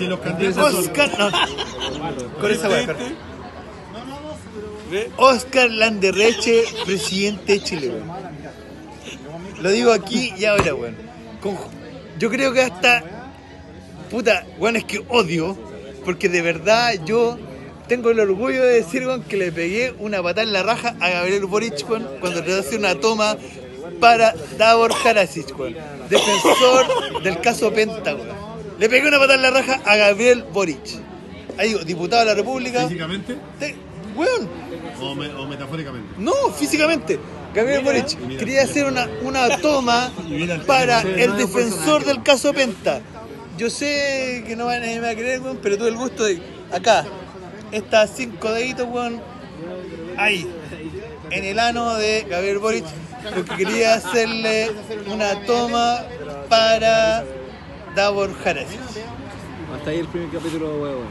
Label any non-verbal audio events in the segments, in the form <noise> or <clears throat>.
Si los candidatos son- Oscar, no. Con esa weá, Oscar. Landerreche, presidente de Chile, weón. Lo digo aquí y ahora, weón. Con- Yo creo que hasta. Puta, weón, es que odio. Porque de verdad yo tengo el orgullo de decir, weón, que le pegué una patada en la raja a Gabriel Boric, weón, cuando de hacer una toma para Davor Karasic, weón. Defensor del caso Penta, weón. Le pegué una patada en la raja a Gabriel Boric. Ahí, diputado de la República. físicamente Te- weón, o, me- o metafóricamente. no, físicamente. Gabriel Boric quería hacer una, una toma <laughs> para el defensor del caso Penta. Yo sé que no van- nadie me va a creer, weón, pero tuve el gusto de acá, estas cinco deditos, weón, ahí, en el ano de Gabriel Boric, porque quería hacerle una toma para Davor Harasic. Hasta ahí el primer capítulo, huevo.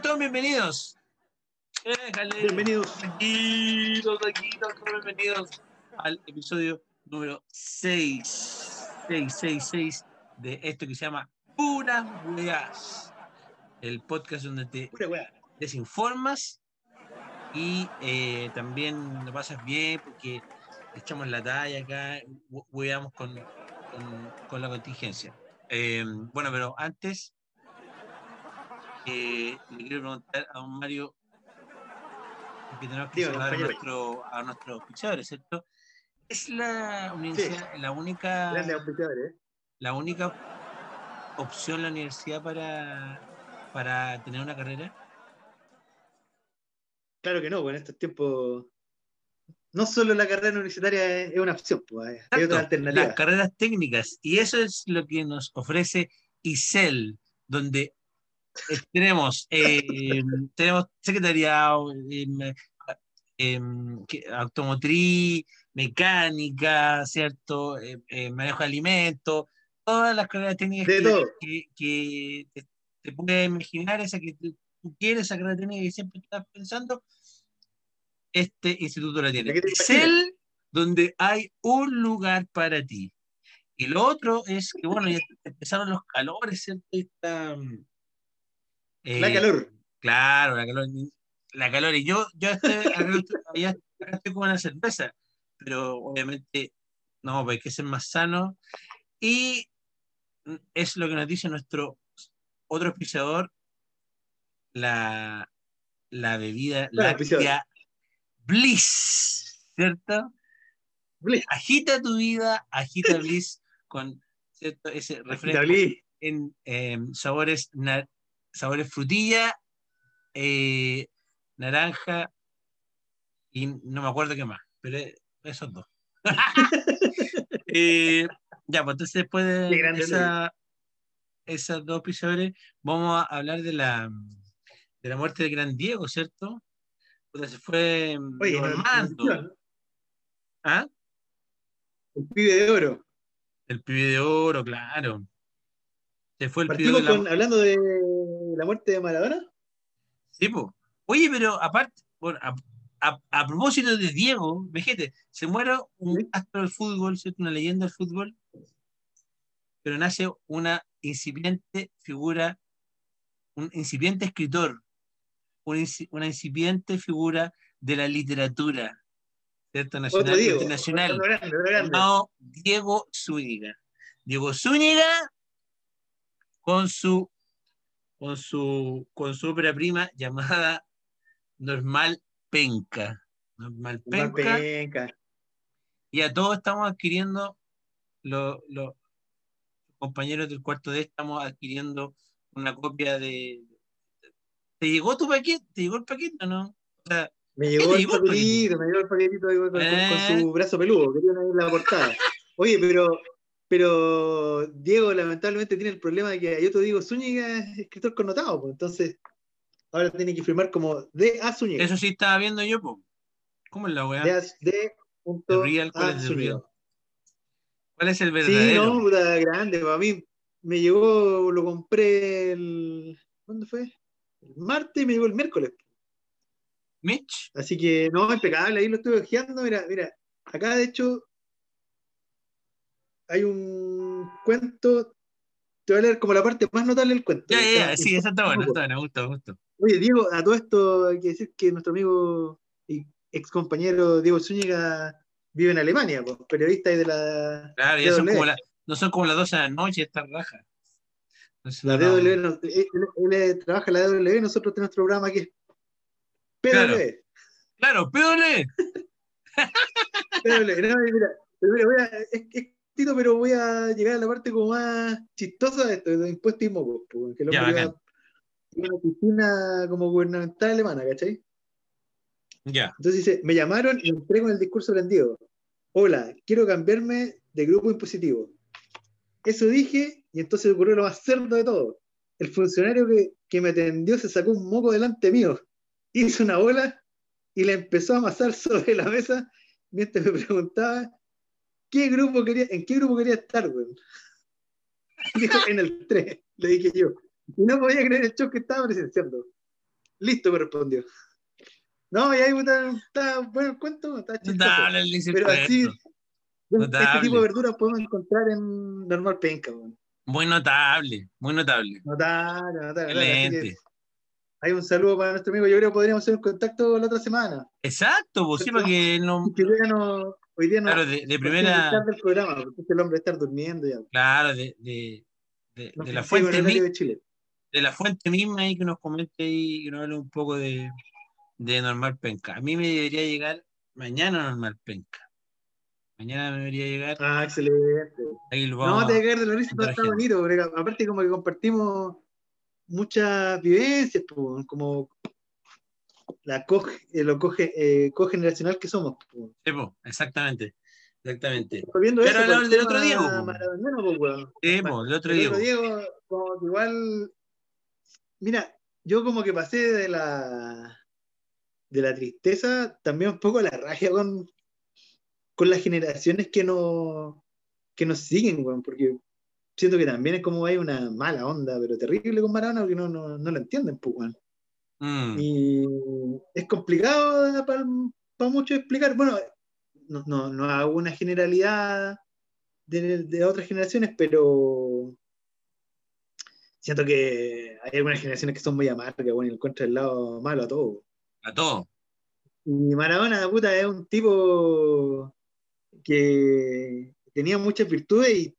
Sean todos bienvenidos. Déjale. Bienvenidos. Tranquilos, todos bienvenidos al episodio número 6. 6, 6, 6 de esto que se llama Puras Weas. El podcast donde te desinformas y eh, también lo pasas bien porque echamos la talla acá, we- weamos con, con, con la contingencia. Eh, bueno, pero antes eh, le quiero preguntar a don Mario que tenemos que saludar a compañero. nuestro a nuestros auspiciadores, ¿cierto? Es la universidad, la única auspiciador, ¿eh? la única opción la universidad para para tener una carrera. Claro que no, pues en estos tiempos no solo la carrera universitaria es es una opción, pues hay Exacto, otra alternativa. Las carreras técnicas. Y eso es lo que nos ofrece ICEL, donde eh, tenemos, eh, tenemos secretariado, em, em, automotriz, mecánica, ¿cierto? Eh, eh, manejo de alimentos, todas las carreras técnicas que, que- que te, te puedes imaginar, esa que tú tú quieres, esa carrera técnica que siempre estás pensando, este instituto la tiene. ¿De qué te ICEL, donde hay un lugar para ti. Y lo otro es que, bueno, ya empezaron los calores, ¿cierto? Y La eh, calor. Claro, la calor. La calor. Y yo, yo estoy, acá, estoy- con una cerveza, pero obviamente no, pues hay que ser más sano. Y es lo que nos dice nuestro otro auspiciador, la, la bebida auspiciador. láctea Bliss, ¿cierto? Bliss. Agita tu vida, agita Bliss con ¿cierto? ese refresco en eh, sabores, na- sabores frutilla, eh, naranja y no me acuerdo qué más, pero esos dos. <laughs> Eh, ya, pues entonces después de esa, esas dos episodios vamos a hablar de la, de la muerte del gran Diego, ¿cierto? Puta, se fue Oye, Armando. no- ¿Ah? un pibe de oro. El pibe de oro, claro. Se fue el pibe Partimos de la... con, hablando de la muerte de Maradona. Sí. Oye, pero aparte, bueno, a, a- a propósito de Diego, vejete, se muere un astro del fútbol, ¿cierto? una leyenda del fútbol, pero nace una incipiente figura, un incipiente escritor, un inci- una incipiente figura de la literatura, ¿cierto? Nacional Diego. internacional, Otro grande, otro grande. llamado Diego Zúñiga. Diego Zúñiga con su con su con su ópera prima llamada Normal Penca. Normal Penca. Penca. Y a todos estamos adquiriendo los los compañeros del cuarto D estamos adquiriendo una copia de ¿Te llegó tu paquete? ¿Te llegó el paquete o no? O sea, Me ¿Qué llegó el paquetito, me llegó el paquetito ahí con, Eh. con su brazo peludo, querían ahí en la portada. Oye, pero, pero Diego lamentablemente tiene el problema de que hay otro Diego Zúñiga es escritor connotado, pues, entonces ahora tiene que firmar como de A Zúñiga. eso sí estaba viendo yo, po. ¿Cómo es la weá? De, A- de punto ¿El real? ¿Cuál es el real? ¿Cuál es el Sí, verdadero? no, puta grande, para mí me llegó, lo compré el. ¿Cuándo fue? El martes y me llegó el miércoles. Mitch, Así que no, impecable, ahí lo estuve ojeando. Mira, mira, acá de hecho hay un cuento. Te voy a leer como la parte más notable del cuento. ya, ya, ya, sí, esa está buena, está buena. Oye, Diego, a todo esto hay que decir que nuestro amigo y ex compañero Diego Zúñiga vive en Alemania, pues, periodista ahí de la, Claro, ya son como la, no son como las 12 de la noche, esta raja. Entonces, la no, DW. no- él, él- él trabaja en la DW y nosotros tenemos nuestro programa que es PW. Claro. Claro. PW. <laughs> No, mira, mira, voy a, es, es cortito, pero voy a llegar a la parte como más chistosa de esto, de impuestos y mocos, que el Ya, hombre bacán. iba a una oficina como gubernamental alemana, ¿cachai? Ya. Entonces dice, me llamaron y entré con el discurso prendido. Hola, quiero cambiarme de grupo impositivo. Eso dije y entonces ocurrió lo más cerdo de todo. El funcionario que, que me atendió se sacó un moco delante mío, hizo una bola y la empezó a amasar <laughs> sobre la mesa mientras me preguntaba ¿qué grupo quería, en qué grupo quería estar, weón. <laughs> Dijo, en el 3, le dije yo. Y no podía creer el shock que estaba presenciando. Listo, me respondió. No, y ahí está bueno el cuento, está chistoso. Pero así, este Notable. tipo de verduras podemos encontrar en normal penca, weón. Muy notable, muy notable. Notable, notable. Excelente. Hay un saludo para nuestro amigo. Yo creo que podríamos hacer un contacto la otra semana. Exacto, pues sí, no. Que no. Hoy día no Claro, de, de no primera. estar del programa, porque el hombre está durmiendo ya. Claro, de, de, de, No de la fuente el horario mi- de la fuente misma ahí que nos comente ahí, que nos hable un poco de, de Normal Penca. A mí me debería llegar mañana Normal Penca. Mañana me debería llegar. Ah, excelente. Ahí lo No, vamos te a caer de la risa, está bonito, porque aparte como que compartimos muchas vivencias, pues, como la co, eh, lo coge, eh, cogeneracional que somos. pues. Sí, po, exactamente. Exactamente. Pero eso el- por el del tema otro Diego, po. pues. Sí, po, el otro El Diego. otro Diego, como que igual. Mira, yo como que pasé de la de la tristeza también un poco a la rabia con, con las generaciones que nos que nos siguen, porque siento que también es como hay una mala onda, pero terrible con Maradona, porque no, no, no lo entienden, pues. Mm, Y es complicado para muchos explicar. Bueno, no, no, no hago una generalidad de, de otras generaciones, pero siento que hay algunas generaciones que son muy amargas, bueno, y encuentran el lado malo a todo. a todo. Y Maradona, puta, es un tipo que tenía muchas virtudes y,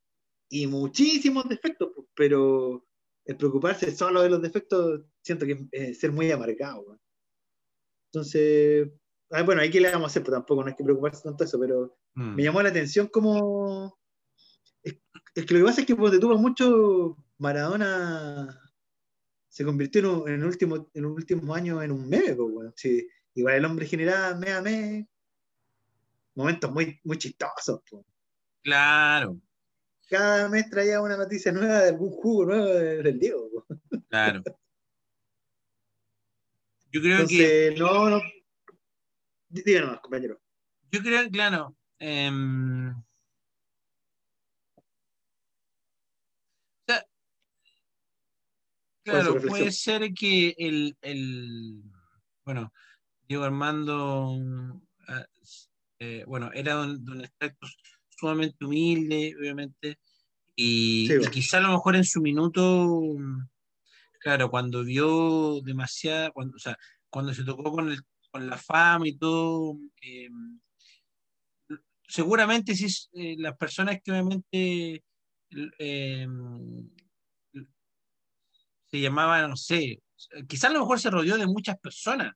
y muchísimos defectos, pero el preocuparse solo de los defectos, siento que es ser muy amargado. Entonces, ah, bueno, ahí que le vamos a hacer, pues tampoco no hay que preocuparse tanto de eso, pero Mm. me llamó la atención como... Es, es que lo que pasa es que cuando tuvo mucho Maradona se convirtió en en último, en un último año en un meme, pues, weón. Sí, igual el hombre generaba mes a mes momentos muy, muy chistosos. pues. Claro, Cada mes traía una noticia nueva de algún jugo nuevo del Diego. claro. Yo creo que, no, no. Dí- Díganos, compañero. yo creo, claro, em, o sea, ¿Cuál es su claro, puede ser que el, el bueno, Diego Armando, ah, eh, bueno, era de un, sumamente humilde, obviamente, y, Sí, y quizá a lo mejor en su minuto, claro, cuando vio demasiada, cuando, o sea, cuando se tocó con, el, con la fama y todo, eh, seguramente sí, eh, las personas que obviamente eh, se llamaban, no sé, quizás a lo mejor se rodeó de muchas personas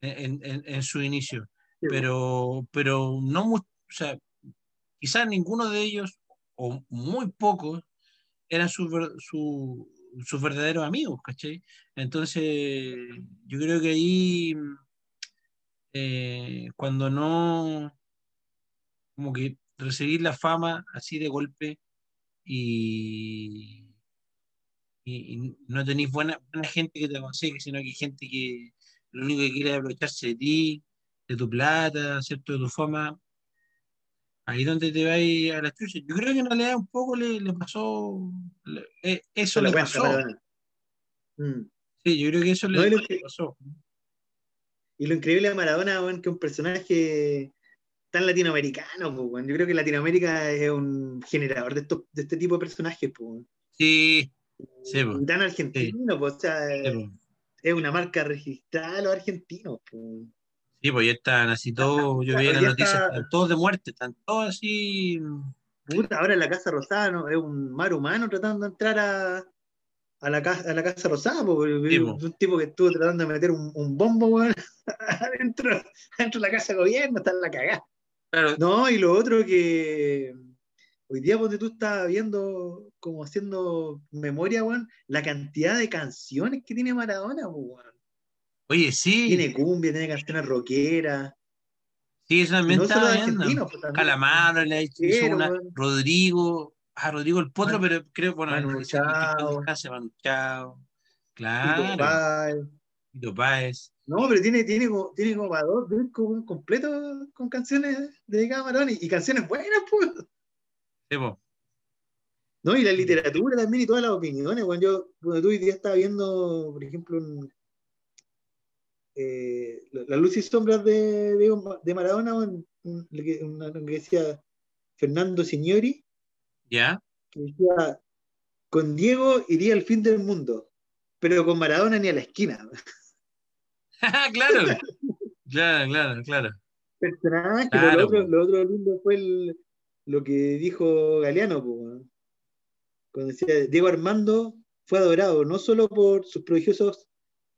en, en- en su inicio, Sí, pero, pero no, o sea, quizás ninguno de ellos, o muy pocos, eran sus ver- su- sus verdaderos amigos, ¿cachai? Entonces, yo creo que ahí, eh, cuando no, como que recibir la fama así de golpe y, no tenéis buena, gente que te aconseje, sino que hay gente que lo único que quiere es aprovecharse de ti, de tu plata. De tu fama. Ahí donde te vas a la chucha. Yo creo que en realidad un poco le, le pasó. le- eh, eso le cuenta, pasó. Mm. Sí, yo creo que eso le, No, le que- pasó. Y lo increíble de Maradona, weón, que es un personaje tan latinoamericano, pues, weón. Yo creo que Latinoamérica es un generador de, estos, de este tipo de personajes, pues. Sí, sí. Y tan argentino, pues, o sea, sí, po. es una marca registrada de los argentinos, pues. Sí, pues ya están así todos, yo vi las noticias, está- están todos de muerte, están todos así. Puta, ahora en la Casa Rosada ¿no? es un mar humano tratando de entrar a, a, la, casa, a la Casa Rosada, po, Sí, po. un tipo que estuvo tratando de meter un, un bombo weón, <laughs> adentro, adentro de la Casa de Gobierno, está en la cagada. Claro, No, y lo otro que hoy día donde tú estás viendo, como haciendo memoria, weón, la cantidad de canciones que tiene Maradona, weón. Oye, sí, Tiene cumbia, tiene canciones rockeras. sí, eso Y también no estaba viendo. pues, Calamaro le ha hecho una. Rodrigo, a Rodrigo el Potro, pero creo, bueno, Manu en Chao. Manu Claro. Tito Páez. No, pero tiene, tiene, como, tiene como para dos completos con canciones dedicadas a y, y canciones buenas, pues. Sí, po. No, y la literatura también y todas las opiniones. Cuando yo, cuando tú hoy día estaba viendo, por ejemplo, un- eh, la, luz y sombras de, de, de Maradona, un- que, una- lo que decía Fernando Signori, ¿Ya? que decía, con Diego iría al fin del mundo, pero con Maradona ni a la esquina. <laughs> claro, <laughs> claro, claro, claro. personaje, Claro, pero lo otro, lo otro lindo fue el- lo que dijo Galeano, cuando decía, Diego Armando fue adorado no solo por sus prodigiosos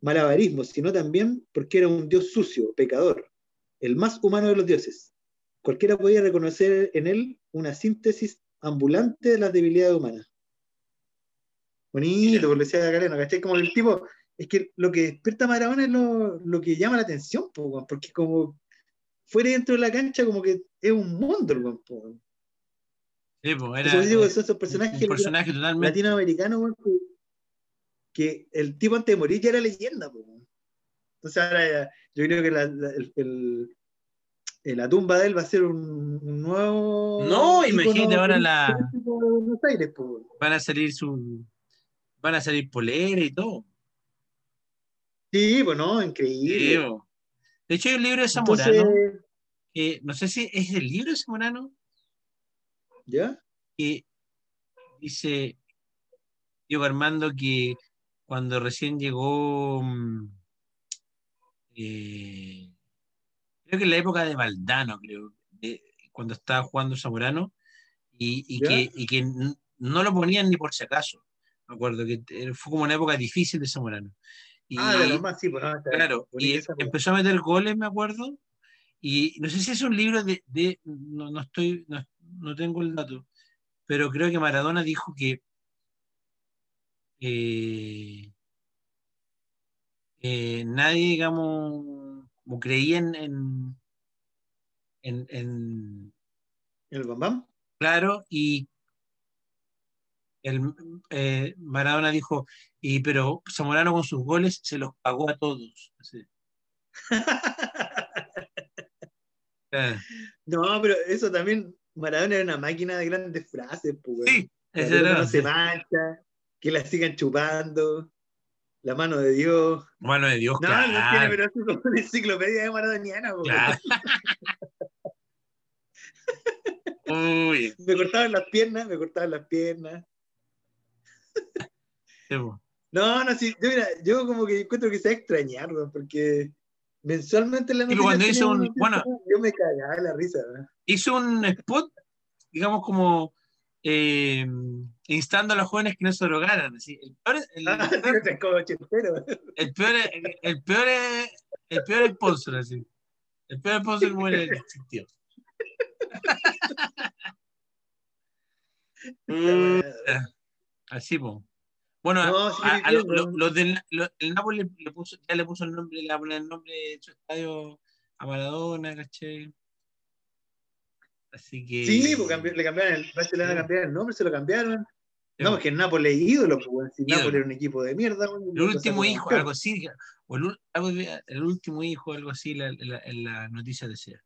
malabarismos, sino también porque era un dios sucio, pecador, el más humano de los dioses. Cualquiera podía reconocer en él una síntesis ambulante de las debilidades humanas. Bonito, por lo decía Galeano, ¿cachai? Como el tipo, es que lo que despierta a Maradona es lo, lo que llama la atención, po, porque como fuera dentro de la cancha como que es un mundo el po. Sí, po, era Eso digo, son esos personajes un personaje totalmente. latinoamericanos que, el tipo antes de morir ya era leyenda. po. Entonces ahora ya- yo creo que la, la- el- el- eh, la tumba de él va a ser un, un nuevo... No, imagínate ahora la- Aires. Van a salir su. Van a salir polera y todo. Sí, no, Sí, increíble. De hecho, hay un libro de Zamorano. Entonces, no sé si es el libro de Zamorano ¿ya? que dice Diego Armando que cuando recién llegó, mm, eh, creo que en la época de Valdano, creo, de- cuando estaba jugando Zamorano, y, y que, y que no lo ponían ni por si acaso. Me acuerdo que fue como una época difícil de Zamorano. Y, Ah, de más, sí, pues está Claro, y weá. empezó a meter goles, me acuerdo, y no sé si es un libro de, de- no, no estoy, no, no tengo el dato, pero creo que Maradona dijo que eh, eh, nadie, digamos, como creía en, en, en- en- ¿El Bambam? claro, y el, eh, Maradona dijo, y pero Zamorano con sus goles se los pagó a todos. <laughs> No, pero eso también, Maradona era una máquina de grandes frases, pues. Sí, ese era, no se mancha, que la sigan chupando, la mano de Dios. Mano de Dios, No, claro. no tiene, pero como una enciclopedia de maradoniana, claro. <laughs> Uy, Me cortaban las piernas, me cortaban las piernas. No, no, sí, yo, mira, yo como que encuentro que se va a extrañar, weón, porque mensualmente en la pero cuando hizo un- bueno. yo me cagaba de la risa, weón. hizo un spot, digamos, como eh, instando a los jóvenes que no se drogaran. así. El peor, el, <laughs> Ah, como ochentero. el peor, el peor, el peor sponsor, así. El peor sponsor muere que existió. <laughs> Así. Bueno, No, sí, a- a bien, lo- lo- ¿no? los del lo- el Napoli le puso, ya le puso el nombre, le el nombre de su estadio a Maradona, ¿caché? Así que. Sí, pues cambi- le cambiaron el, parece que le van a Sí. cambiar el nombre, se lo cambiaron. No, porque Nápoles es ídolo, pues. Si. Nápoles era un equipo de mierda, El último hijo, algo así, o el, algo de- el último hijo, algo así, la- la- en la noticia decía.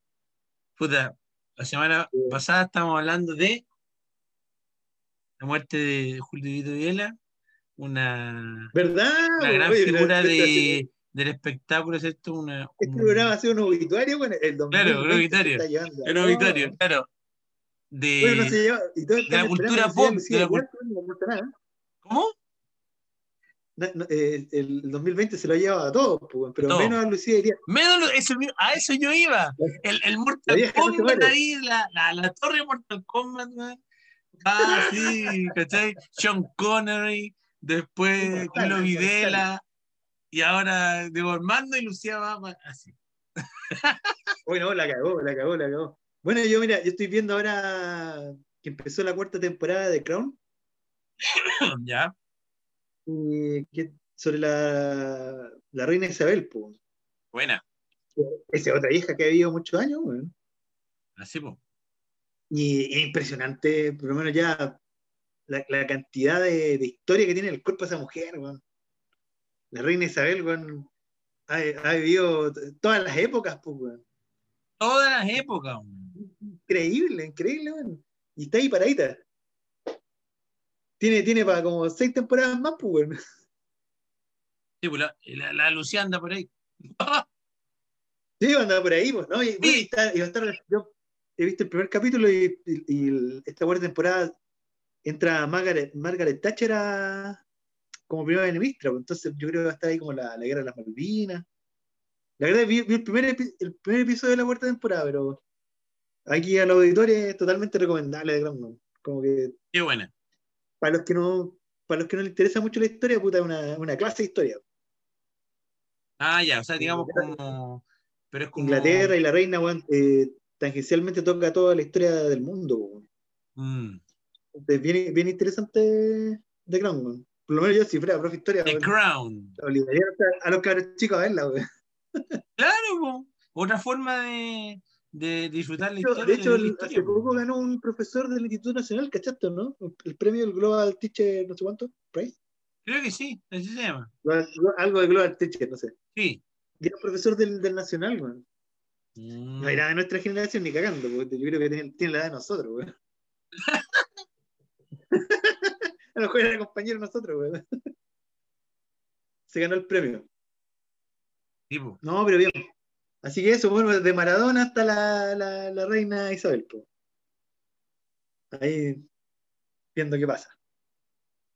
Puta, la semana Sí. pasada estábamos hablando de la muerte de Julio Vito Viela, una, ¿Verdad? una gran Oye, figura de, del espectáculo, ¿cierto? Una, Este un- programa ha sido un obituario, bueno, el 2020 Claro, un obituario. un todo. obituario, claro. De, Bueno, no se lleva, y todos de la cultura pop, de la Igual, no. ¿Cómo? No, no, eh, el 2020 se lo ha llevado a todos, pues, pero Todo. menos a Lucía diría, Menos eso, a eso yo iba. El, el La Mortal Kombat ahí, la, la, la torre Mortal Kombat. Ah, sí, ¿cachai? Sean Connery, después inmortal. Videla, y ahora Diego Armando y Lucía Bama, así. Oye, no, la cagó, la cagó, la cagó. Bueno, yo mira, yo estoy viendo ahora que empezó la cuarta temporada de Crown, <coughs> ¿Ya? que sobre la, la reina Isabel, pues. Buena, Esa otra hija que ha vivido muchos años, weón. así, pues. Y es impresionante, por lo menos ya, la, la cantidad de, de historia que tiene el cuerpo de esa mujer, weón. La reina Isabel, weón, ha, ha vivido todas las épocas, pues, weón. Todas las épocas, weón. Increíble, increíble, weón. Y está ahí paradita. Tiene, tiene para como seis temporadas más, pues, weón. Sí, pues la, la, la Lucía anda por ahí. Sí, anda por ahí, pues, ¿no? Y, bueno, y Sí. está- y va a estar- yo he visto el primer capítulo y, y- y esta cuarta temporada entra Margaret, Margaret Thatcher a- como primera ministra, pues, entonces yo creo que va a estar ahí como la, la guerra de las Malvinas. La verdad, vi, vi el, primer epi- el primer episodio de la cuarta temporada, pero aquí a los auditores es totalmente recomendable de Groundhog. Como que Qué buena. para los que no, para los que no les interesa mucho la historia, puta, es una, una clase de historia. Ah, ya, o sea, digamos como. Pero es como. Inglaterra y la reina, eh, tangencialmente toca toda la historia del mundo. Mm. Entonces, bien, bien interesante de weón. Por lo menos yo, si fuera profe de historia, The Crown. obligaría a- los cabros chicos a verla, weón. Claro, po. otra forma de, de disfrutar la De hecho, historia. de hecho, la el- historia, hace po. poco ganó un profesor del Instituto Nacional, ¿cachaste, no? El premio del Global Teacher, no sé cuánto, Prize. Creo que sí, así se llama. Algo de Global Teacher, no sé. Sí. Y era profesor del, del Nacional, weón. Mm. No era de nuestra generación ni cagando, porque yo creo que tiene, tiene la edad de nosotros, weón. <laughs> A lo mejor era compañero nosotros, weón. Se ganó el premio. Sí, po. No, pero bien. Así que eso, bueno, desde Maradona hasta la, la, la reina Isabel, po. Ahí viendo qué pasa.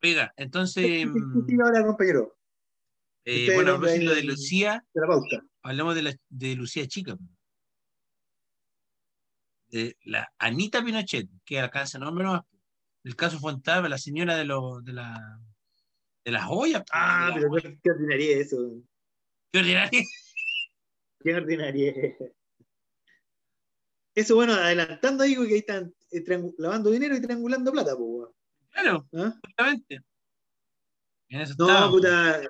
Oiga, entonces, ¿Qué mm, sigue ahora, compañero? eh, bueno, a propósito de Lucía, De la pauta. hablamos de, la, de Lucía Chica. De la Anita Pinochet, que alcanza nombre nomás. El caso Fontana, la señora de, los de, la, de las joyas. po, Ah, de pero joyas. qué, ordinaria es eso. Qué ordinario. <laughs> Qué ordinaria es. Eso, bueno, adelantando ahí, que ahí están eh, lavando dinero y triangulando plata, weón. Claro, ¿Ah? justamente. En eso No, puta.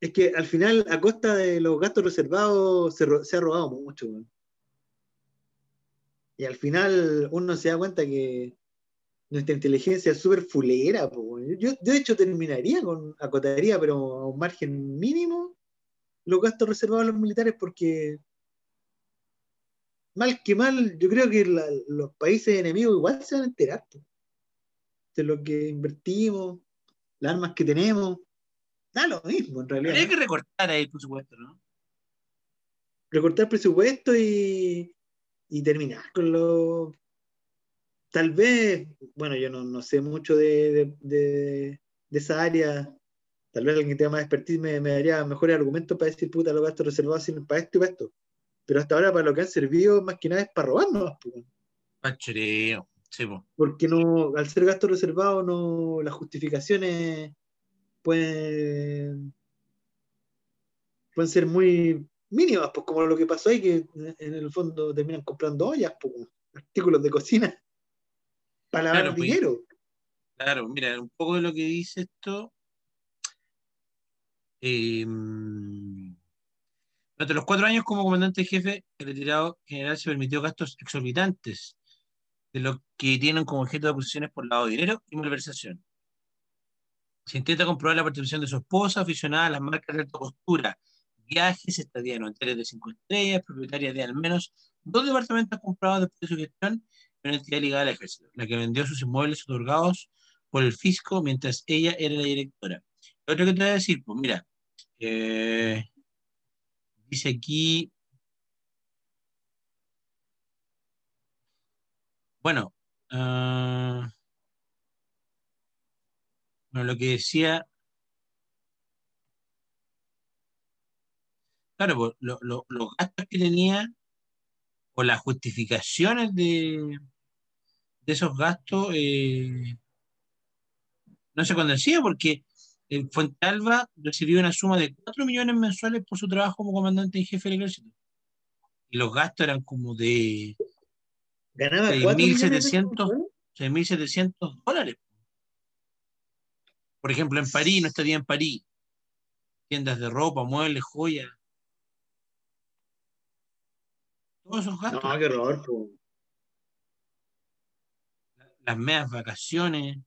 Es que al final, a costa de los gastos reservados, se, ro- se ha robado mucho, weón. Y al final uno se da cuenta que nuestra inteligencia es súper fulera. Yo, de hecho, terminaría con, acotaría, pero a un margen mínimo, los gastos reservados a los militares, porque mal que mal, yo creo que la- los países enemigos igual se van a enterar de lo que invertimos, las armas que tenemos. Da lo mismo, en realidad. Habría ¿no? que recortar ahí, por supuesto, ¿no? recortar presupuesto y, y terminar con lo. Tal vez, bueno, yo no, no sé mucho de, de, esa área. Tal vez alguien que tenga más expertise me, me daría mejores argumentos para decir, puta, los gastos reservados sirven para esto y para esto. Pero hasta ahora, para lo que han servido, más que nada es para robarnos. Pachoreo. Sí, po. Porque no, al ser gasto reservado, no, las justificaciones pueden, pueden ser muy mínimas, pues como lo que pasó ahí, que en el fondo terminan comprando ollas, pues, artículos de cocina, para lavar Claro, pues, dinero. Claro, mira, un poco de lo que dice esto Eh, durante los cuatro años como comandante jefe, el retirado general se permitió gastos exorbitantes de lo que tienen como objeto de acusaciones por lavado de dinero y malversación. Se intenta comprobar la participación de su esposa, aficionada a las marcas de alta costura, viajes, estadía en hoteles de cinco estrellas, propietaria de al menos dos departamentos comprados después de su gestión una entidad ligada al ejército, la que vendió sus inmuebles otorgados por el fisco mientras ella era la directora. Lo otro que te voy a decir, pues mira, eh, dice aquí, bueno, ah, bueno, lo que decía, claro, pues, lo- lo- los gastos que tenía o las justificaciones de, de esos gastos eh, no se condecía porque el Fuentealba recibió una suma de 4 millones mensuales por su trabajo como comandante en jefe del ejército. Y los gastos eran como de Ganaba Seis 4 mil millones de setecientos. pesos, 6.700 dólares. Por ejemplo, en París, no estaría en París. Tiendas de ropa, muebles, joyas. Todos esos gastos. No, qué horror. Las medias vacaciones.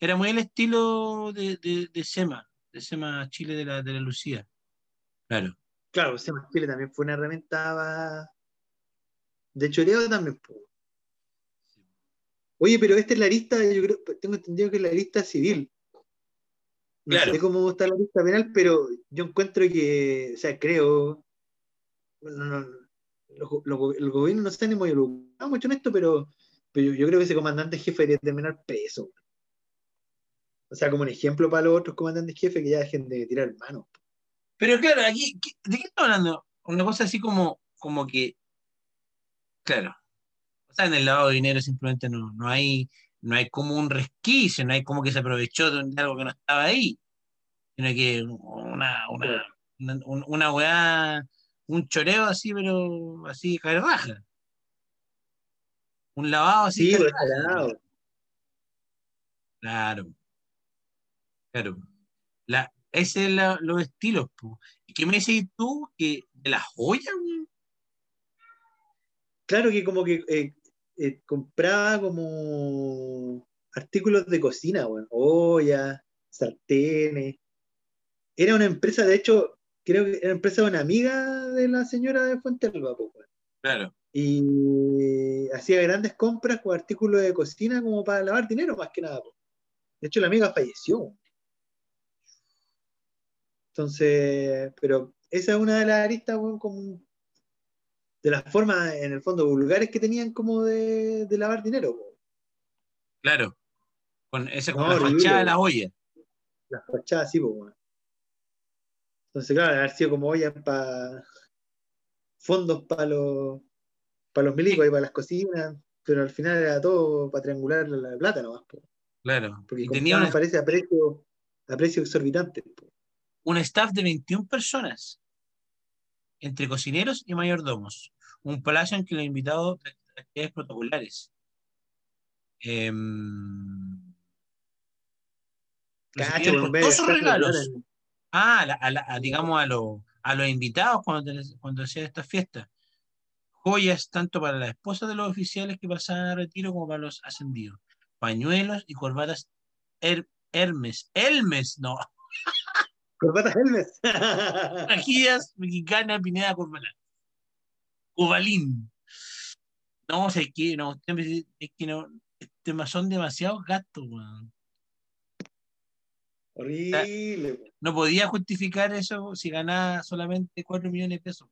Era muy el estilo de, de, de SEMA, de SEMA Chile de la, de la Lucía. Claro. Claro, Sema Chile también fue una herramienta de choreo también. Oye, pero esta es la lista, yo creo, tengo entendido que es la lista civil. No Claro. sé cómo está la lista penal, pero yo encuentro que, o sea, creo, no, los go- el gobierno no está ni muy mucho en esto, pero, pero yo, yo creo que ese comandante jefe debería terminar preso. O sea, como un ejemplo para los otros comandantes jefes que ya dejen de tirar manos. Pero claro, aquí, ¿qué- ¿de qué estamos hablando? Una cosa así como, como que, claro, o sea, en el lavado de dinero simplemente no, no hay, no hay como un resquicio, no hay como que se aprovechó de algo que no estaba ahí, sino que una, una, una, un- una weá, un choreo así, pero así, caer raja. Un lavado así. Sí, pues, raja. claro. Claro. La, ese es la- los estilos, po. ¿Y qué me decís tú? Que de las joyas? Claro que como que eh, eh, compraba como artículos de cocina, bueno, ollas, sartenes. Era una empresa, de hecho, creo que era empresa de una amiga de la señora de Fuentealba, po, weón. Claro, Y hacía grandes compras con artículos de cocina como para lavar dinero, más que nada. po. De hecho, la amiga falleció. Entonces, pero esa es una de las aristas, weón, como de las formas, en el fondo, vulgares que tenían como de, de lavar dinero. po. claro. Con esa No, con la fachada de weón. las ollas. Las fachadas así, pues, weón. Entonces, claro, haber sido como ollas para fondos para los para los milicos y para las cocinas, pero al final era todo para triangular la plata nomás, po. Claro. porque Y tenía parece a precio, a precio exorbitante. po. un staff de 21 personas, entre cocineros y mayordomos. Un palacio en que los invitados de actividades protocolares. Cacho, la regalos. Ah, a la- a la- a, digamos a, los a los invitados cuando, cuando hacían estas fiestas. Joyas tanto para las esposas de los oficiales que pasaban a retiro como para los ascendidos. Pañuelos y corbatas Her- Hermes. Hermes, no. <laughs> Corbatas Helmes. <laughs> Trajías mexicana Pineda Corbalán. Cobalín. No, sé qué, no, es que no, este, son demasiados gastos, weón. Horrible. No podía justificar eso si ganaba solamente 4 millones de pesos.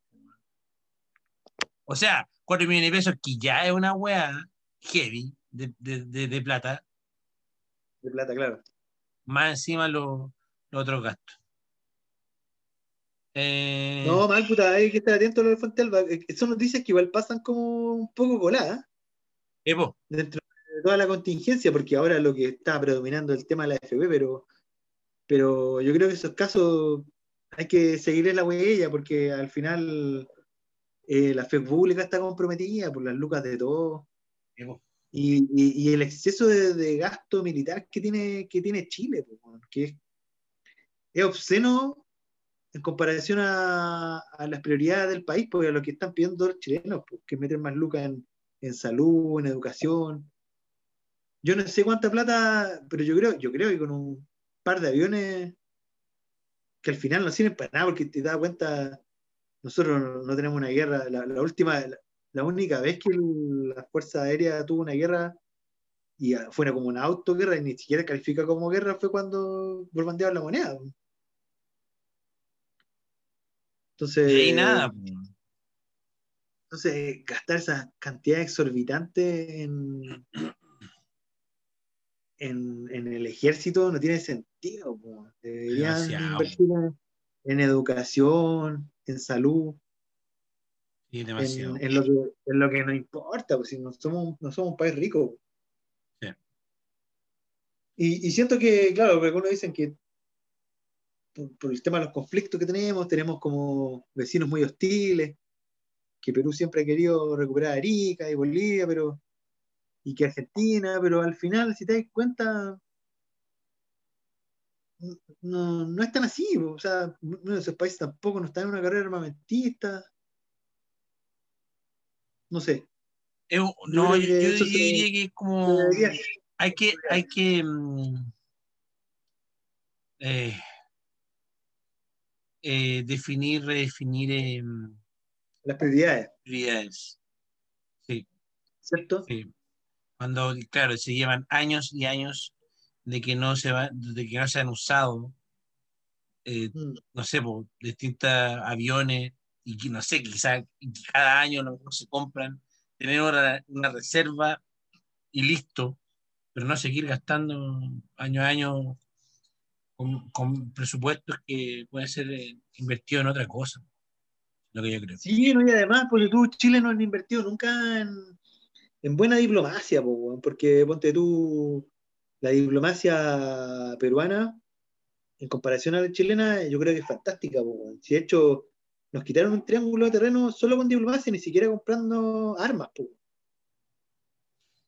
O sea, 4 millones de pesos que ya es una weá heavy de, de, de, de plata, De plata, claro. más encima los, otros gastos. Eh, No, mal, puta, hay que estar atento a lo de Fuentealba. Eh, Son noticias que igual pasan como un poco coladas eh, po, dentro de toda la contingencia, porque ahora lo que está predominando es el tema de la FB, pero, pero yo creo que esos casos hay que seguirle la huella, porque al final eh, la fe pública está comprometida por las lucas de todos. Y, y- y el exceso de, de gasto militar que tiene, que tiene Chile, que es, es obsceno en comparación a, a las prioridades del país, porque a lo que están pidiendo los chilenos, que meten más lucas en, en salud, en educación. Yo no sé cuánta plata, pero yo creo, yo creo que con un par de aviones que al final no sirven para nada, porque te das cuenta, nosotros no, no tenemos una guerra. La, la última, la, la única vez que el- la Fuerza Aérea tuvo una guerra y ah, fue como una autoguerra y ni siquiera califica como guerra fue cuando bombardearon la moneda. Entonces, Y nada. entonces gastar esa cantidad exorbitante en, en, en el ejército no tiene sentido. Deberían invertir en, en educación, en salud, Sí, demasiado. en, en lo que, en lo que nos importa, pues si no somos, no somos un país rico. Sí. Y, y siento que, claro, algunos dicen que por, por el tema de los conflictos que tenemos, tenemos como vecinos muy hostiles, que Perú siempre ha querido recuperar Arica y Bolivia, pero y que Argentina, pero al final, si te das cuenta, no, no es tan así, o sea, uno de esos países tampoco no está en una carrera armamentista, no sé, no, yo, yo diría que es como. Hay que. Hay que mm, eh, eh, definir, redefinir eh, las prioridades, prioridades. Sí, ¿cierto? sí. Cuando, claro, se llevan años y años de que no se va, de que no se han usado, eh, Mm. no sé, por distintos aviones, y que no sé, quizás cada año lo mejor se compran, tener una, una reserva y listo, pero no seguir gastando año a año con, con presupuestos que pueden ser eh, invertidos en otra cosa, lo que yo creo. Sí, no, y además, porque tú, Chile no han invertido nunca en, en buena diplomacia, porque ponte tú, la diplomacia peruana, en comparación a la chilena, yo creo que es fantástica, po. Si de hecho nos quitaron un triángulo de terreno solo con diplomacia, ni siquiera comprando armas, po.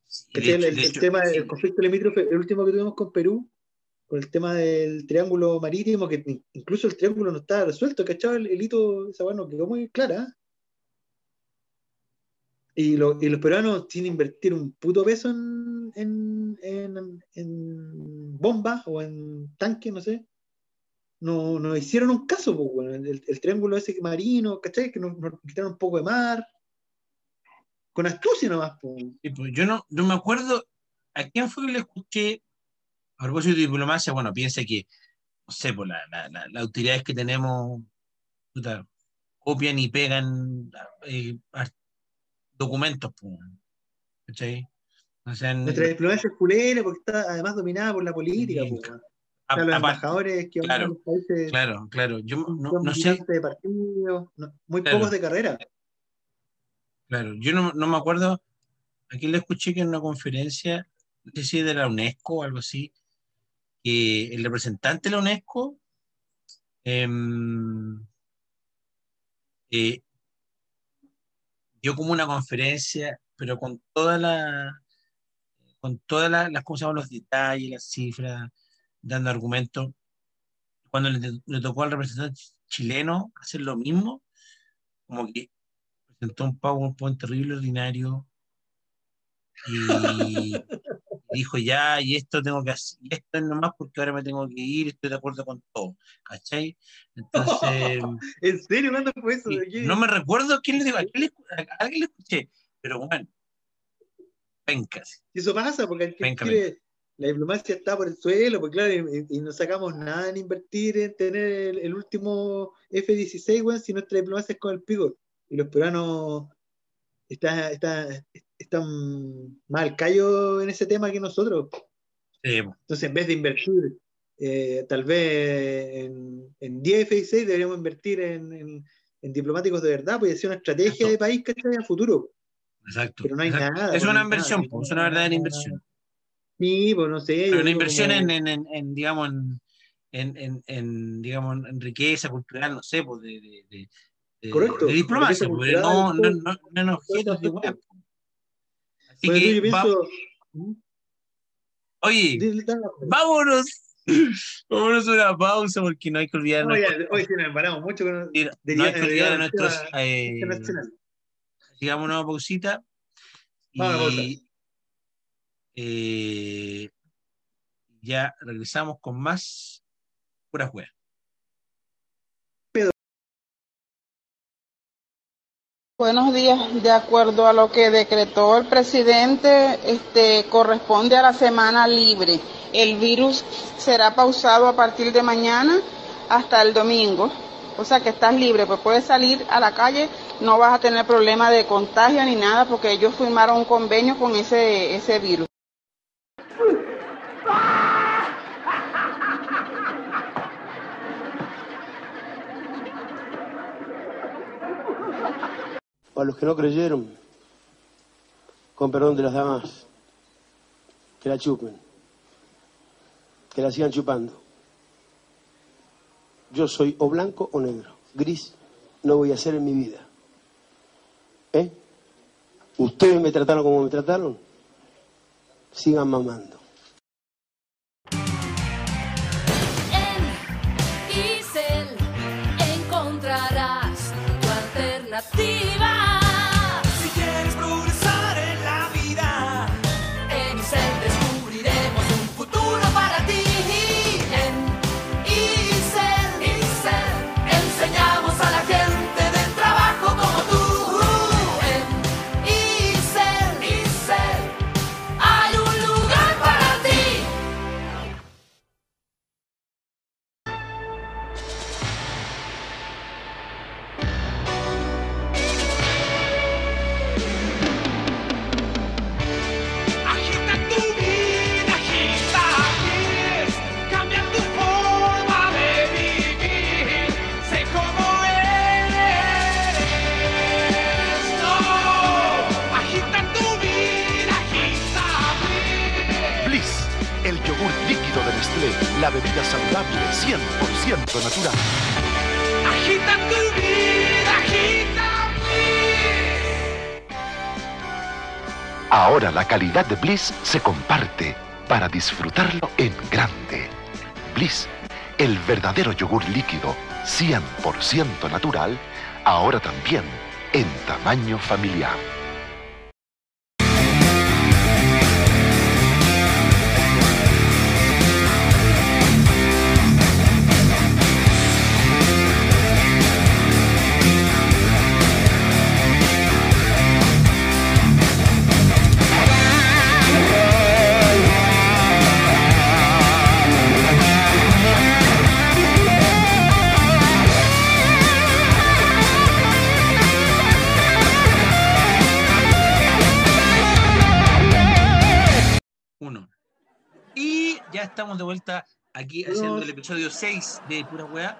Sí, ¿Cachai? de el, hecho- el- de el hecho, tema sí, del conflicto limítrofe, el último que tuvimos con Perú, con el tema del triángulo marítimo, que in- incluso el triángulo no estaba resuelto, ¿cachai? El, el hito, esa weá no quedó muy clara. Y, lo- y los peruanos, sin invertir un puto peso en, en, en, en bombas o en tanques, no sé, no, no hicieron un caso, pues, el, el triángulo ese marino, ¿cachai? Que nos, quitaron un poco de mar. Con astucia nomás, pues. Yo no, no me acuerdo a quién fue que le escuché a propósito de diplomacia. Bueno, piensa que, no sé, pues la, la, la- las autoridades que tenemos copian y pegan eh, documentos, pues, ¿cachai? O sea, en- Nuestra diplomacia es culera porque está además dominada por la política, Sí, pues, weón. a- O sea, los embajadores que claro, los países claro, claro. Yo no, no sé, de no- muy Claro. pocos de carrera. claro, yo no, no me acuerdo a quién le escuché que en una conferencia, no sé si de la UNESCO o algo así, que el representante de la UNESCO em, eh, dio como una conferencia, pero con toda la, con todas la- las cosas, los detalles, las cifras, dando argumentos. Cuando le, le tocó al representante chileno hacer lo mismo, como que presentó un PowerPoint terrible, ordinario, y <laughs> dijo ya, y esto tengo que hacer, y esto es nomás porque ahora me tengo que ir, estoy de acuerdo con todo, ¿cachai? Entonces, <laughs> ¿En serio? ¿Cuándo fue eso? no me recuerdo quién le digo, a alguien le escuché, pero bueno, pencas. Y eso pasa porque en Venga, Chile la diplomacia está por el suelo, pues claro, y, y no sacamos nada en invertir en tener el, el último F-16, weón, si nuestra diplomacia es con el pico. Y los peruanos están, están, están más al callo en ese tema que nosotros. Sí, Entonces, en vez de invertir eh, tal vez en, en 10 F-16, deberíamos invertir en, en- en diplomáticos de verdad, pues hacer una estrategia Exacto. de país que esté en el futuro. exacto. Pero no hay exacto. nada, Es pues, no una inversión, nada. es una verdadera inversión. Sí, pues no sé. Pero una inversión como- en, digamos, en, en, digamos, en riqueza cultural, no sé, pues de, de, de, de- Correcto, de diplomacia, pues, no, no, cultural, no, no en objetos de pues. Que, yo pienso. ¿Mm? oye, Dile, dale, vámonos <clears throat> Vámonos a una pausa porque no hay que olvidar, hoy sí nos embaramos mucho con no hay que olvidar a derivado del nuestros. eh, a una pausita. Vamos a. Y eh, ya regresamos con más pura juega. Buenos días. De acuerdo a lo que decretó el presidente, este corresponde a la semana libre. El virus será pausado a partir de mañana hasta el domingo. O sea que estás libre, pues puedes salir a la calle, no vas a tener problema de contagio ni nada porque ellos firmaron un convenio con ese ese virus. Para los que no creyeron, con perdón de las damas, que la chupen, que la sigan chupando. Yo soy o blanco o negro, gris no voy a ser en mi vida. ¿Eh? Ustedes me trataron como me trataron, sigan mamando. Ahora la calidad de Bliss se comparte para disfrutarlo en grande. Bliss, el verdadero yogur líquido 100% natural, ahora también en tamaño familiar. Estamos de vuelta aquí haciendo el episodio 6 de Pura Weá.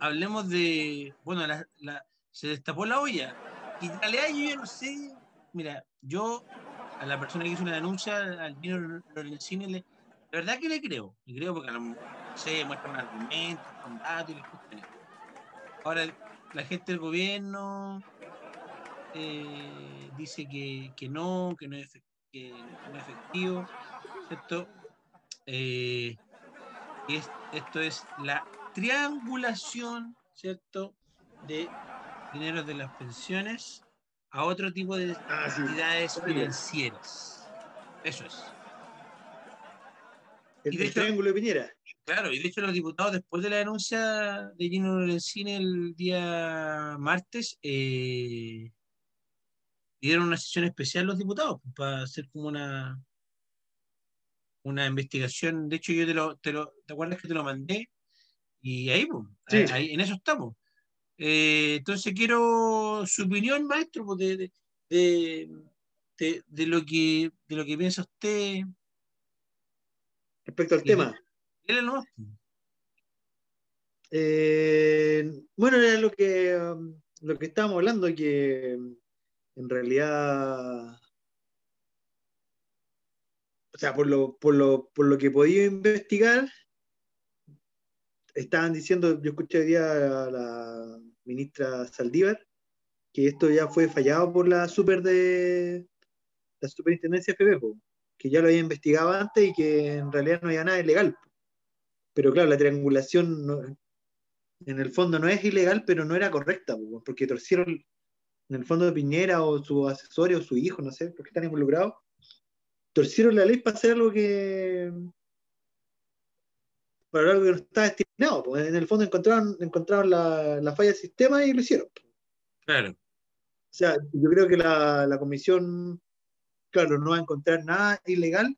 Hablemos de. Bueno, la- la- se destapó la olla. Y en realidad yo ya no sé. Mira, yo a la persona que hizo una denuncia, al Nino Lorenzini, le, la verdad que le creo. Le creo porque a lo mejor, no sé, muestran argumentos, con datos y cuestiones. Ahora, la gente del gobierno eh, dice que, que no, que no es, que no es efectivo, ¿cierto? Eh, es- esto es la triangulación, ¿cierto? De dinero de las pensiones a otro tipo de Ah, sí. entidades financieras. Eso es. El, Y de el hecho- triángulo de Piñera. Claro, y de hecho los diputados, después de la denuncia de Gino Lorenzini el día martes, eh, dieron una sesión especial los diputados pues, para hacer como una una investigación. De hecho, yo te lo, te lo, ¿te acuerdas que te lo mandé? Y ahí, pues, Sí. ahí- en eso estamos. Eh, entonces quiero su opinión, maestro, pues, de, de, de, de- lo que de lo que piensa usted. Respecto al Y- tema. Eh, bueno, era lo que, lo que estábamos hablando, que en realidad, o sea, por lo, por lo, por lo que he podido investigar, estaban diciendo, yo escuché hoy día a la ministra Saldívar, que esto ya fue fallado por la super de la superintendencia FB, que ya lo había investigado antes y que en realidad no había nada ilegal. Pero claro, la triangulación en el fondo no es ilegal, pero no era correcta, po, porque torcieron en el fondo de Piñera o su asesor o su hijo, no sé, porque están involucrados, torcieron la ley para hacer algo que para algo que no estaba destinado. po. En el fondo encontraron, encontraron la, la falla del sistema y lo hicieron. po. Claro. O sea, yo creo que la, la comisión, claro, no va a encontrar nada ilegal,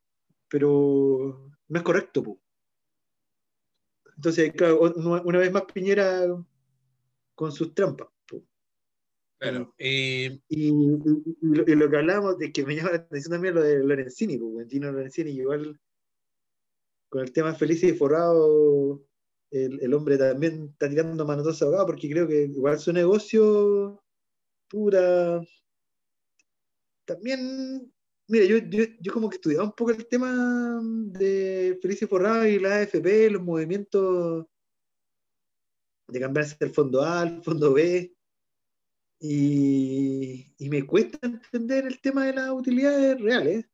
pero no es correcto. po. Entonces, claro, una vez más Piñera con sus trampas. Claro. Eh, Y, y- y lo, y lo que hablábamos de que me llama la atención también lo de Lorenzini, Gino Lorenzini, igual con el tema feliz y forrado, el, el hombre también está tirando manotazos a abogado porque creo que igual su negocio, pura. También, mira, yo, yo, yo como que estudiaba un poco el tema de feliz y forrado y la AFP, los movimientos de cambiarse del fondo A al fondo B. Y, y me cuesta entender el tema de las utilidades reales.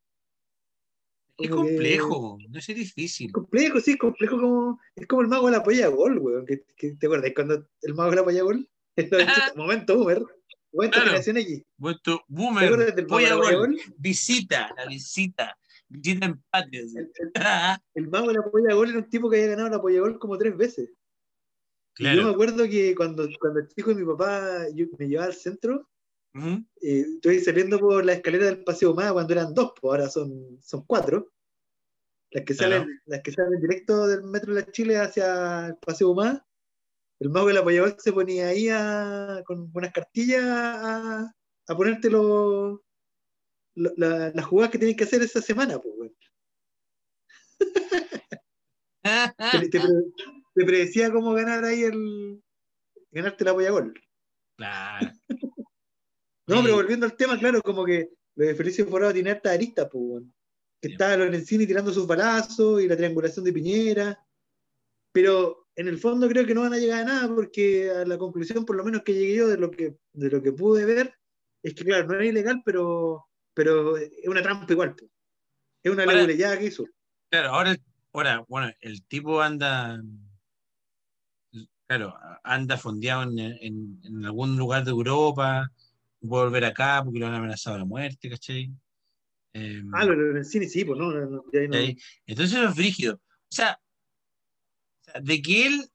es que- complejo, no es difícil. complejo, sí, complejo como. Es como el mago de la polla gol, weón. Que, que- ¿Te acuerdas cuando el mago de la polla gol? <laughs> En 80, momento boomer. Momento Claro. generación. Bueno, ¿Te Boomer, de polla gol, gol? visita, la visita, visita. El, el- el mago de la polla gol era un tipo que había ganado la polla gol como tres veces. Y yo me acuerdo que cuando, cuando chico mi papá yo- me llevaba al centro, eh, estoy saliendo por la escalera del Paseo Más cuando eran dos, pues ahora son, son cuatro. Las que, Claro. salen, las que salen directo del metro de la Chile hacia el Paseo Más. El mago del apoyador se ponía ahí a- con unas cartillas a, a ponerte los- lo- la- las jugadas que tenías que hacer esa semana, pues. <laughs> Te, te predecía cómo ganar ahí el. ganarte la apoyagol. Claro. <laughs> No, Sí. pero volviendo al tema, claro, como que lo de Felicio Forado tiene harta arista, pues. Que Sí. estaba Lorenzini tirando sus balazos y la triangulación de Piñera. Pero en el fondo creo que no van a llegar a nada, porque a la conclusión, por lo menos que llegué yo de lo que, de lo que pude ver, es que, claro, no era ilegal, pero, pero es una trampa igual. pues. Es una Ahora- que hizo. Claro, ahora, ahora, bueno, el tipo anda, claro, anda fondeado en, en- en algún lugar de Europa, puede volver acá porque lo han amenazado de muerte, ¿cachai? Eh, Ah, lo de Lorenzini sí, pues no, no, ahí no-. Entonces eso es frígido. O sea, de que él,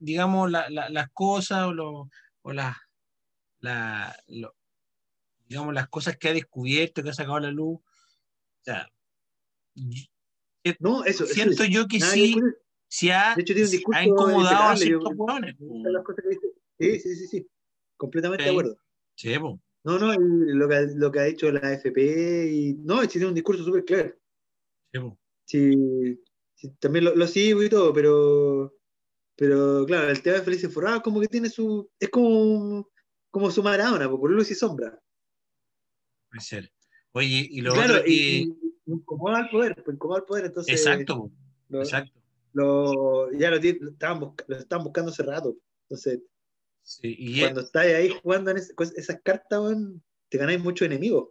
digamos, la- la- las cosas o, lo- o las, la- lo- digamos, las cosas que ha descubierto, que ha sacado a la luz, o sea, no, eso, siento yo que sí, se ha, De hecho, tiene un discurso ha incomodado a ciertos hueones. Sí, sí, sí, sí. Completamente Sí. de acuerdo. Sí, po. No, no, lo que, lo que ha dicho la AFP, y no, sí, tiene un discurso súper claro. Sí, po. Sí, sí, también lo, lo sigo y todo, pero, pero claro, el tema de Felices Forrados como que tiene su, es como, como su Maradona, po, por luz y sombra. Puede ser. Oye, y lo claro, otro que. y, y- incomoda al poder, pues incomoda al poder, entonces exacto, lo, exacto. Lo- ya lo, lo estaban lo estaban buscando hace rato. Entonces, Sí, y cuando estáis ahí jugando en cos- esas cartas, weón, te ganáis muchos enemigos.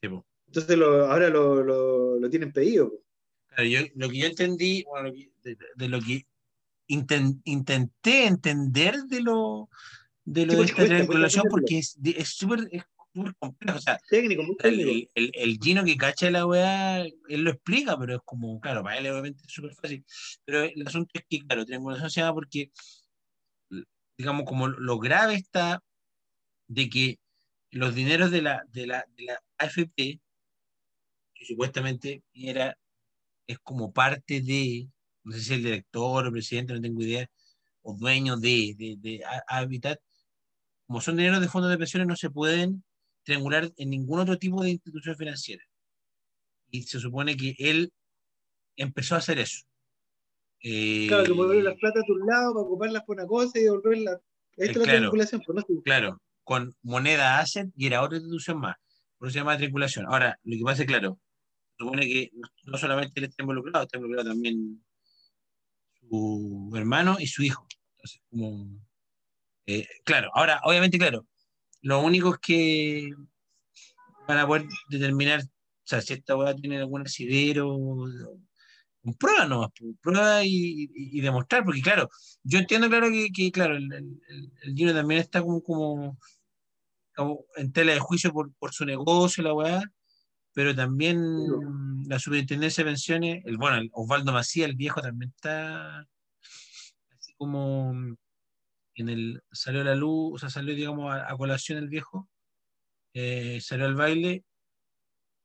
sí. Entonces lo, ahora lo, lo, lo tienen pedido. Claro, yo- lo que yo entendí, bueno, de, lo que inten- intenté entender de lo de lo Sí, de esta cuesta, triangulación, cuesta porque es es súper es súper complejo. O sea, Técnico, muy técnico. el, el, el Gino que cacha la weá, él lo explica, pero es como, claro, para él obviamente es súper fácil. Pero el asunto es que, claro, triangulación se llama porque, digamos, como lo grave está de que los dineros de la, de la, de la AFP, que supuestamente era, es como parte de, no sé si el director o presidente, no tengo idea, o dueño de, de, de Ha- Habitat, como son dineros de fondos de pensiones, no se pueden triangular en ningún otro tipo de institución financiera. Y se supone que él empezó a hacer eso. Eh, Claro, que mover las plata a tu lado para ocuparlas por una cosa y devolverlas. Esta es la claro. triangulación, pues no claro, con moneda asset y era otra institución más. Por eso se llama triangulación. Ahora, lo que pasa es claro, se supone que no solamente él está involucrado, está involucrado también su hermano y su hijo. Entonces, como, eh, claro, ahora, obviamente, claro, lo único es que van a poder determinar sea, si esta weá tiene algún asidero, prueba nomás, pues, prueba y, y- y demostrar, porque claro, yo entiendo claro que, que, claro, el, el, el- el Gino también está como, como, como en tela de juicio por, por su negocio, la weá, pero también la superintendencia de pensiones, el, bueno, el Osvaldo Macía, el viejo, también está así como en el, salió a la luz, o sea, salió, digamos, a, a colación el viejo, eh, salió al baile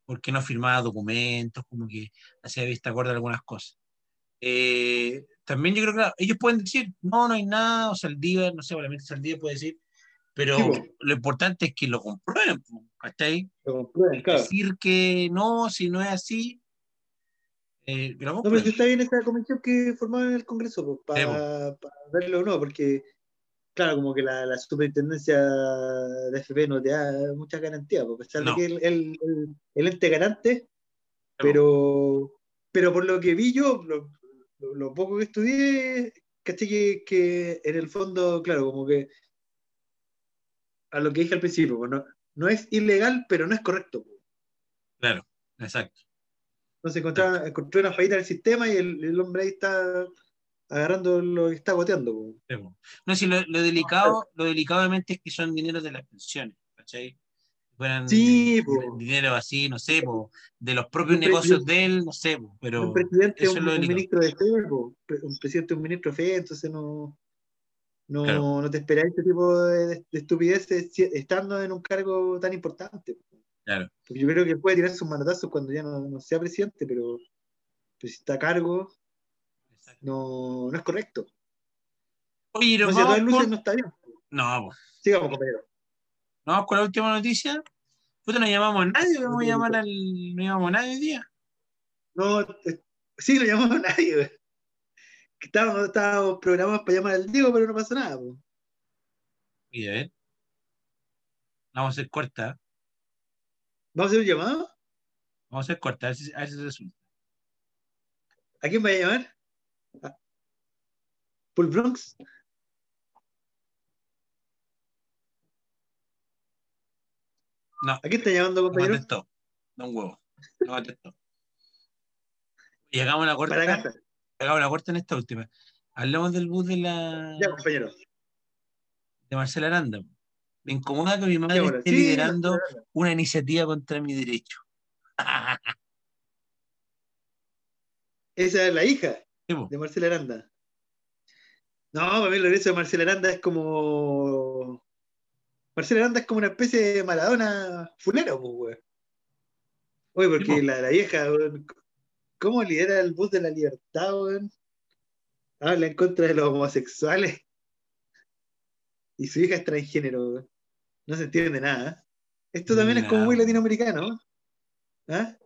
porque no firmaba documentos, como que hacía vista gorda de algunas cosas. Eh, también yo creo que claro, ellos pueden decir, no, no hay nada, o Saldívar, no sé, obviamente Saldívar puede decir, pero Sí, lo importante es que lo comprueben, ¿cachai? Lo comprueben, claro. Decir que no, si no es así, eh, No, pero sí está bien esa comisión que formaron en el Congreso, pues, para verlo o no, porque, claro, como que la, la superintendencia de FP no te da mucha garantía, pues, a pesar No. de que el, el, el- el ente garante, pero, pero por lo que vi yo, lo, lo- lo poco que estudié, caché que, que en el fondo, claro, como que a lo que dije al principio, pues, no, no es ilegal, pero no es correcto. pues. Claro, exacto. Entonces encontraron, encontró una fallita del sistema y el, el hombre ahí está agarrando lo que está goteando. No, si lo, lo delicado, lo delicado obviamente es que son dineros de las pensiones, ¿cachai? Fueran Sí, po. dinero así, no sé, po, de los propios Un negocios de él, no sé, po, pero un presidente, eso un, es lo un ministro de fe, un presidente, un ministro de fe, entonces no, no, Claro. no te esperáis este tipo de, de estupideces estando en un cargo tan importante. Claro. Porque yo creo que puede tirar sus manotazos cuando ya no, no sea presidente, pero, pero si está a cargo, no, no es correcto. Oye, No, nos si vamos luces no está bien. No. Sigamos, compañero. Vamos con la última noticia. Puta, no llamamos a nadie, no vamos a llamar al... No llamamos a nadie hoy día. No, sí, no llamamos a nadie. Estábamos, estábamos programados para llamar al Diego, pero no pasó nada. a ver. Vamos a hacer corta. ¿Vamos a hacer un llamado? Vamos a hacer corta, a ver si, a ver si resulta. ¿A quién va a llamar? ¿A ¿Paul Bronx? No. ¿A quién está llamando, No compañero? contestó. Da un huevo. No contestó. Y hagamos la corta. Para casa. Hagamos la corta en esta última. Hablamos del bus de la Ya, compañero. de Marcela Aranda. Me incomoda que mi madre Ya, esté sí, liderando Marcela una iniciativa contra mi derecho. <laughs> Esa es la hija Sí, de Marcela Aranda. No, para mí el regreso de Marcela Aranda es como. Marcela Aranda es como una especie de Maradona fulero, pues, güey. Oye, porque la, la vieja, weón, ¿cómo lidera el bus de la libertad, weón? Habla en contra de los homosexuales. Y su hija es transgénero, weón. No se entiende nada. ¿eh? Esto también es como muy latinoamericano. ¿Ah?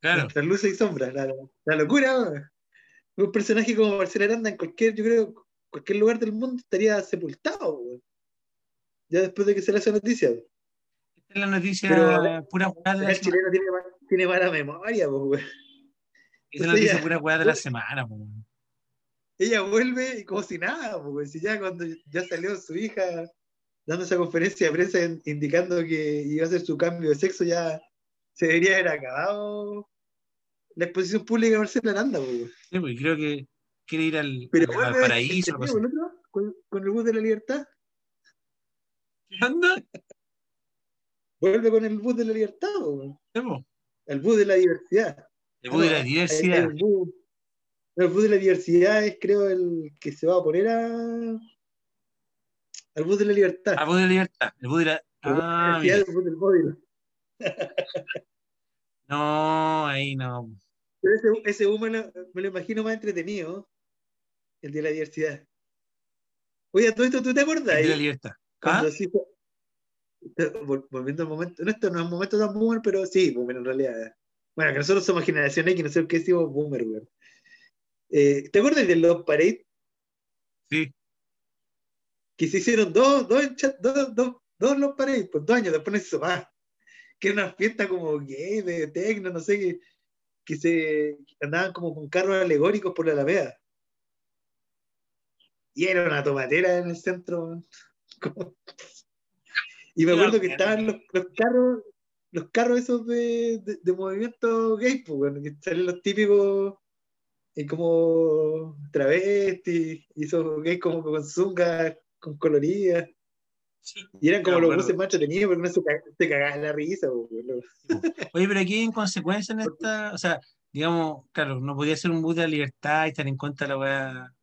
Claro. Entre luces y sombras, la, la locura. weón. Un personaje como Marcela Aranda en cualquier, yo creo, cualquier lugar del mundo estaría sepultado, weón. Ya después de que se le hace noticia. Esta es la noticia Pero- pura hueá de la el semana. chileno tiene, tiene mala memoria, weón. Esta es la noticia pura hueá de la semana. po. Ella vuelve y como si nada, weón. si ya cuando ya salió su hija dando esa conferencia de prensa in- indicando que iba a hacer su cambio de sexo, ya se debería haber acabado la exposición pública de Marcela Aranda, weón. Sí, pues, creo que quiere ir al, Pero al paraíso. el otro, con, con el bus de la libertad. ¿Qué onda? Vuelve con el bus de la libertad, po. el bus de la diversidad. El bus de la Ah, diversidad. El, el bus, el bus de la diversidad es, creo, el que se va a oponer a, al bus de la libertad. El bus de la libertad. El bus de la. Ah, el bus del móvil. <laughs> No, ahí no. Pero ese, ese bus me lo, me lo imagino más entretenido, el de la diversidad. Oye, todo esto, ¿tú te acuerdas? El de la libertad. ¿Ah? volviendo al momento, no, esto no es un momento tan boomer, pero sí, boomer en realidad. Bueno, que nosotros somos generación X, no sé qué decimos boomer, weón. Eh, ¿Te acuerdas del Love Parade? Sí. Que se hicieron dos, dos, dos, dos, dos Love Parade, por dos años, después no se hizo más. Que era una fiesta como gay, de tecno, no sé, que, que se andaban como con carros alegóricos por la Alameda. Y era una tomatera en el centro. Y me acuerdo que estaban los, los carros, los carros esos de, de, de movimiento gay, pues, que salen los típicos y como travestis, y esos gays como con zungas, con coloridas. Sí. Y eran como los buses más entretenidos porque no se, cagaban la risa, pues, weón. <laughs> Oye, pero aquí en consecuencia en <laughs> esta, o sea, digamos, claro, no podía ser un bus de la libertad y estar en contra de la weá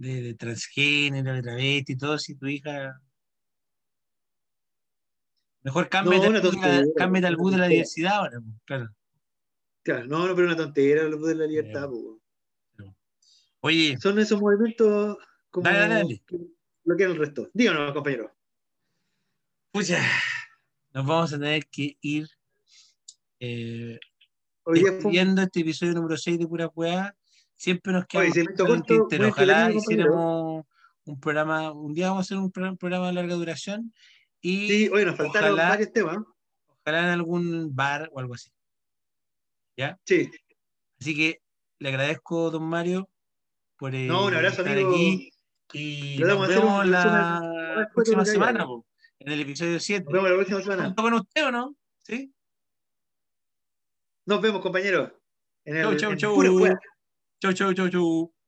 de, de transgénero, de travesti y todo, si tu hija. Mejor cámbiate, una al bus de la- bus diversidad ahora, claro. Claro, no, no, pero una tontera los buses de la libertad, weón. Oye, Son esos movimientos como Dale, dale, dale. que bloquean el resto. Díganos, compañero. pucha, nos vamos a tener que ir eh, Hoy este episodio número 6 de Pura Weá. Siempre nos quedamos Oye, el corto, tintero. muy Ojalá hiciéramos un programa, un día vamos a hacer un pro- programa de larga duración y Sí, oye, nos faltaron ojalá, varios temas. ojalá en algún bar o algo así. ¿Ya? Sí. Así que le agradezco, don Mario, por eh, No, un abrazo, estar amigo. aquí y nos vemos la próxima semana, po, en el episodio 7. Nos vemos la próxima semana. ¿Junto con usted o no? ¿Sí? Nos vemos, compañeros. En el, Chau, chau, en chau. Pura Weá. Chau, chau, chau, chau.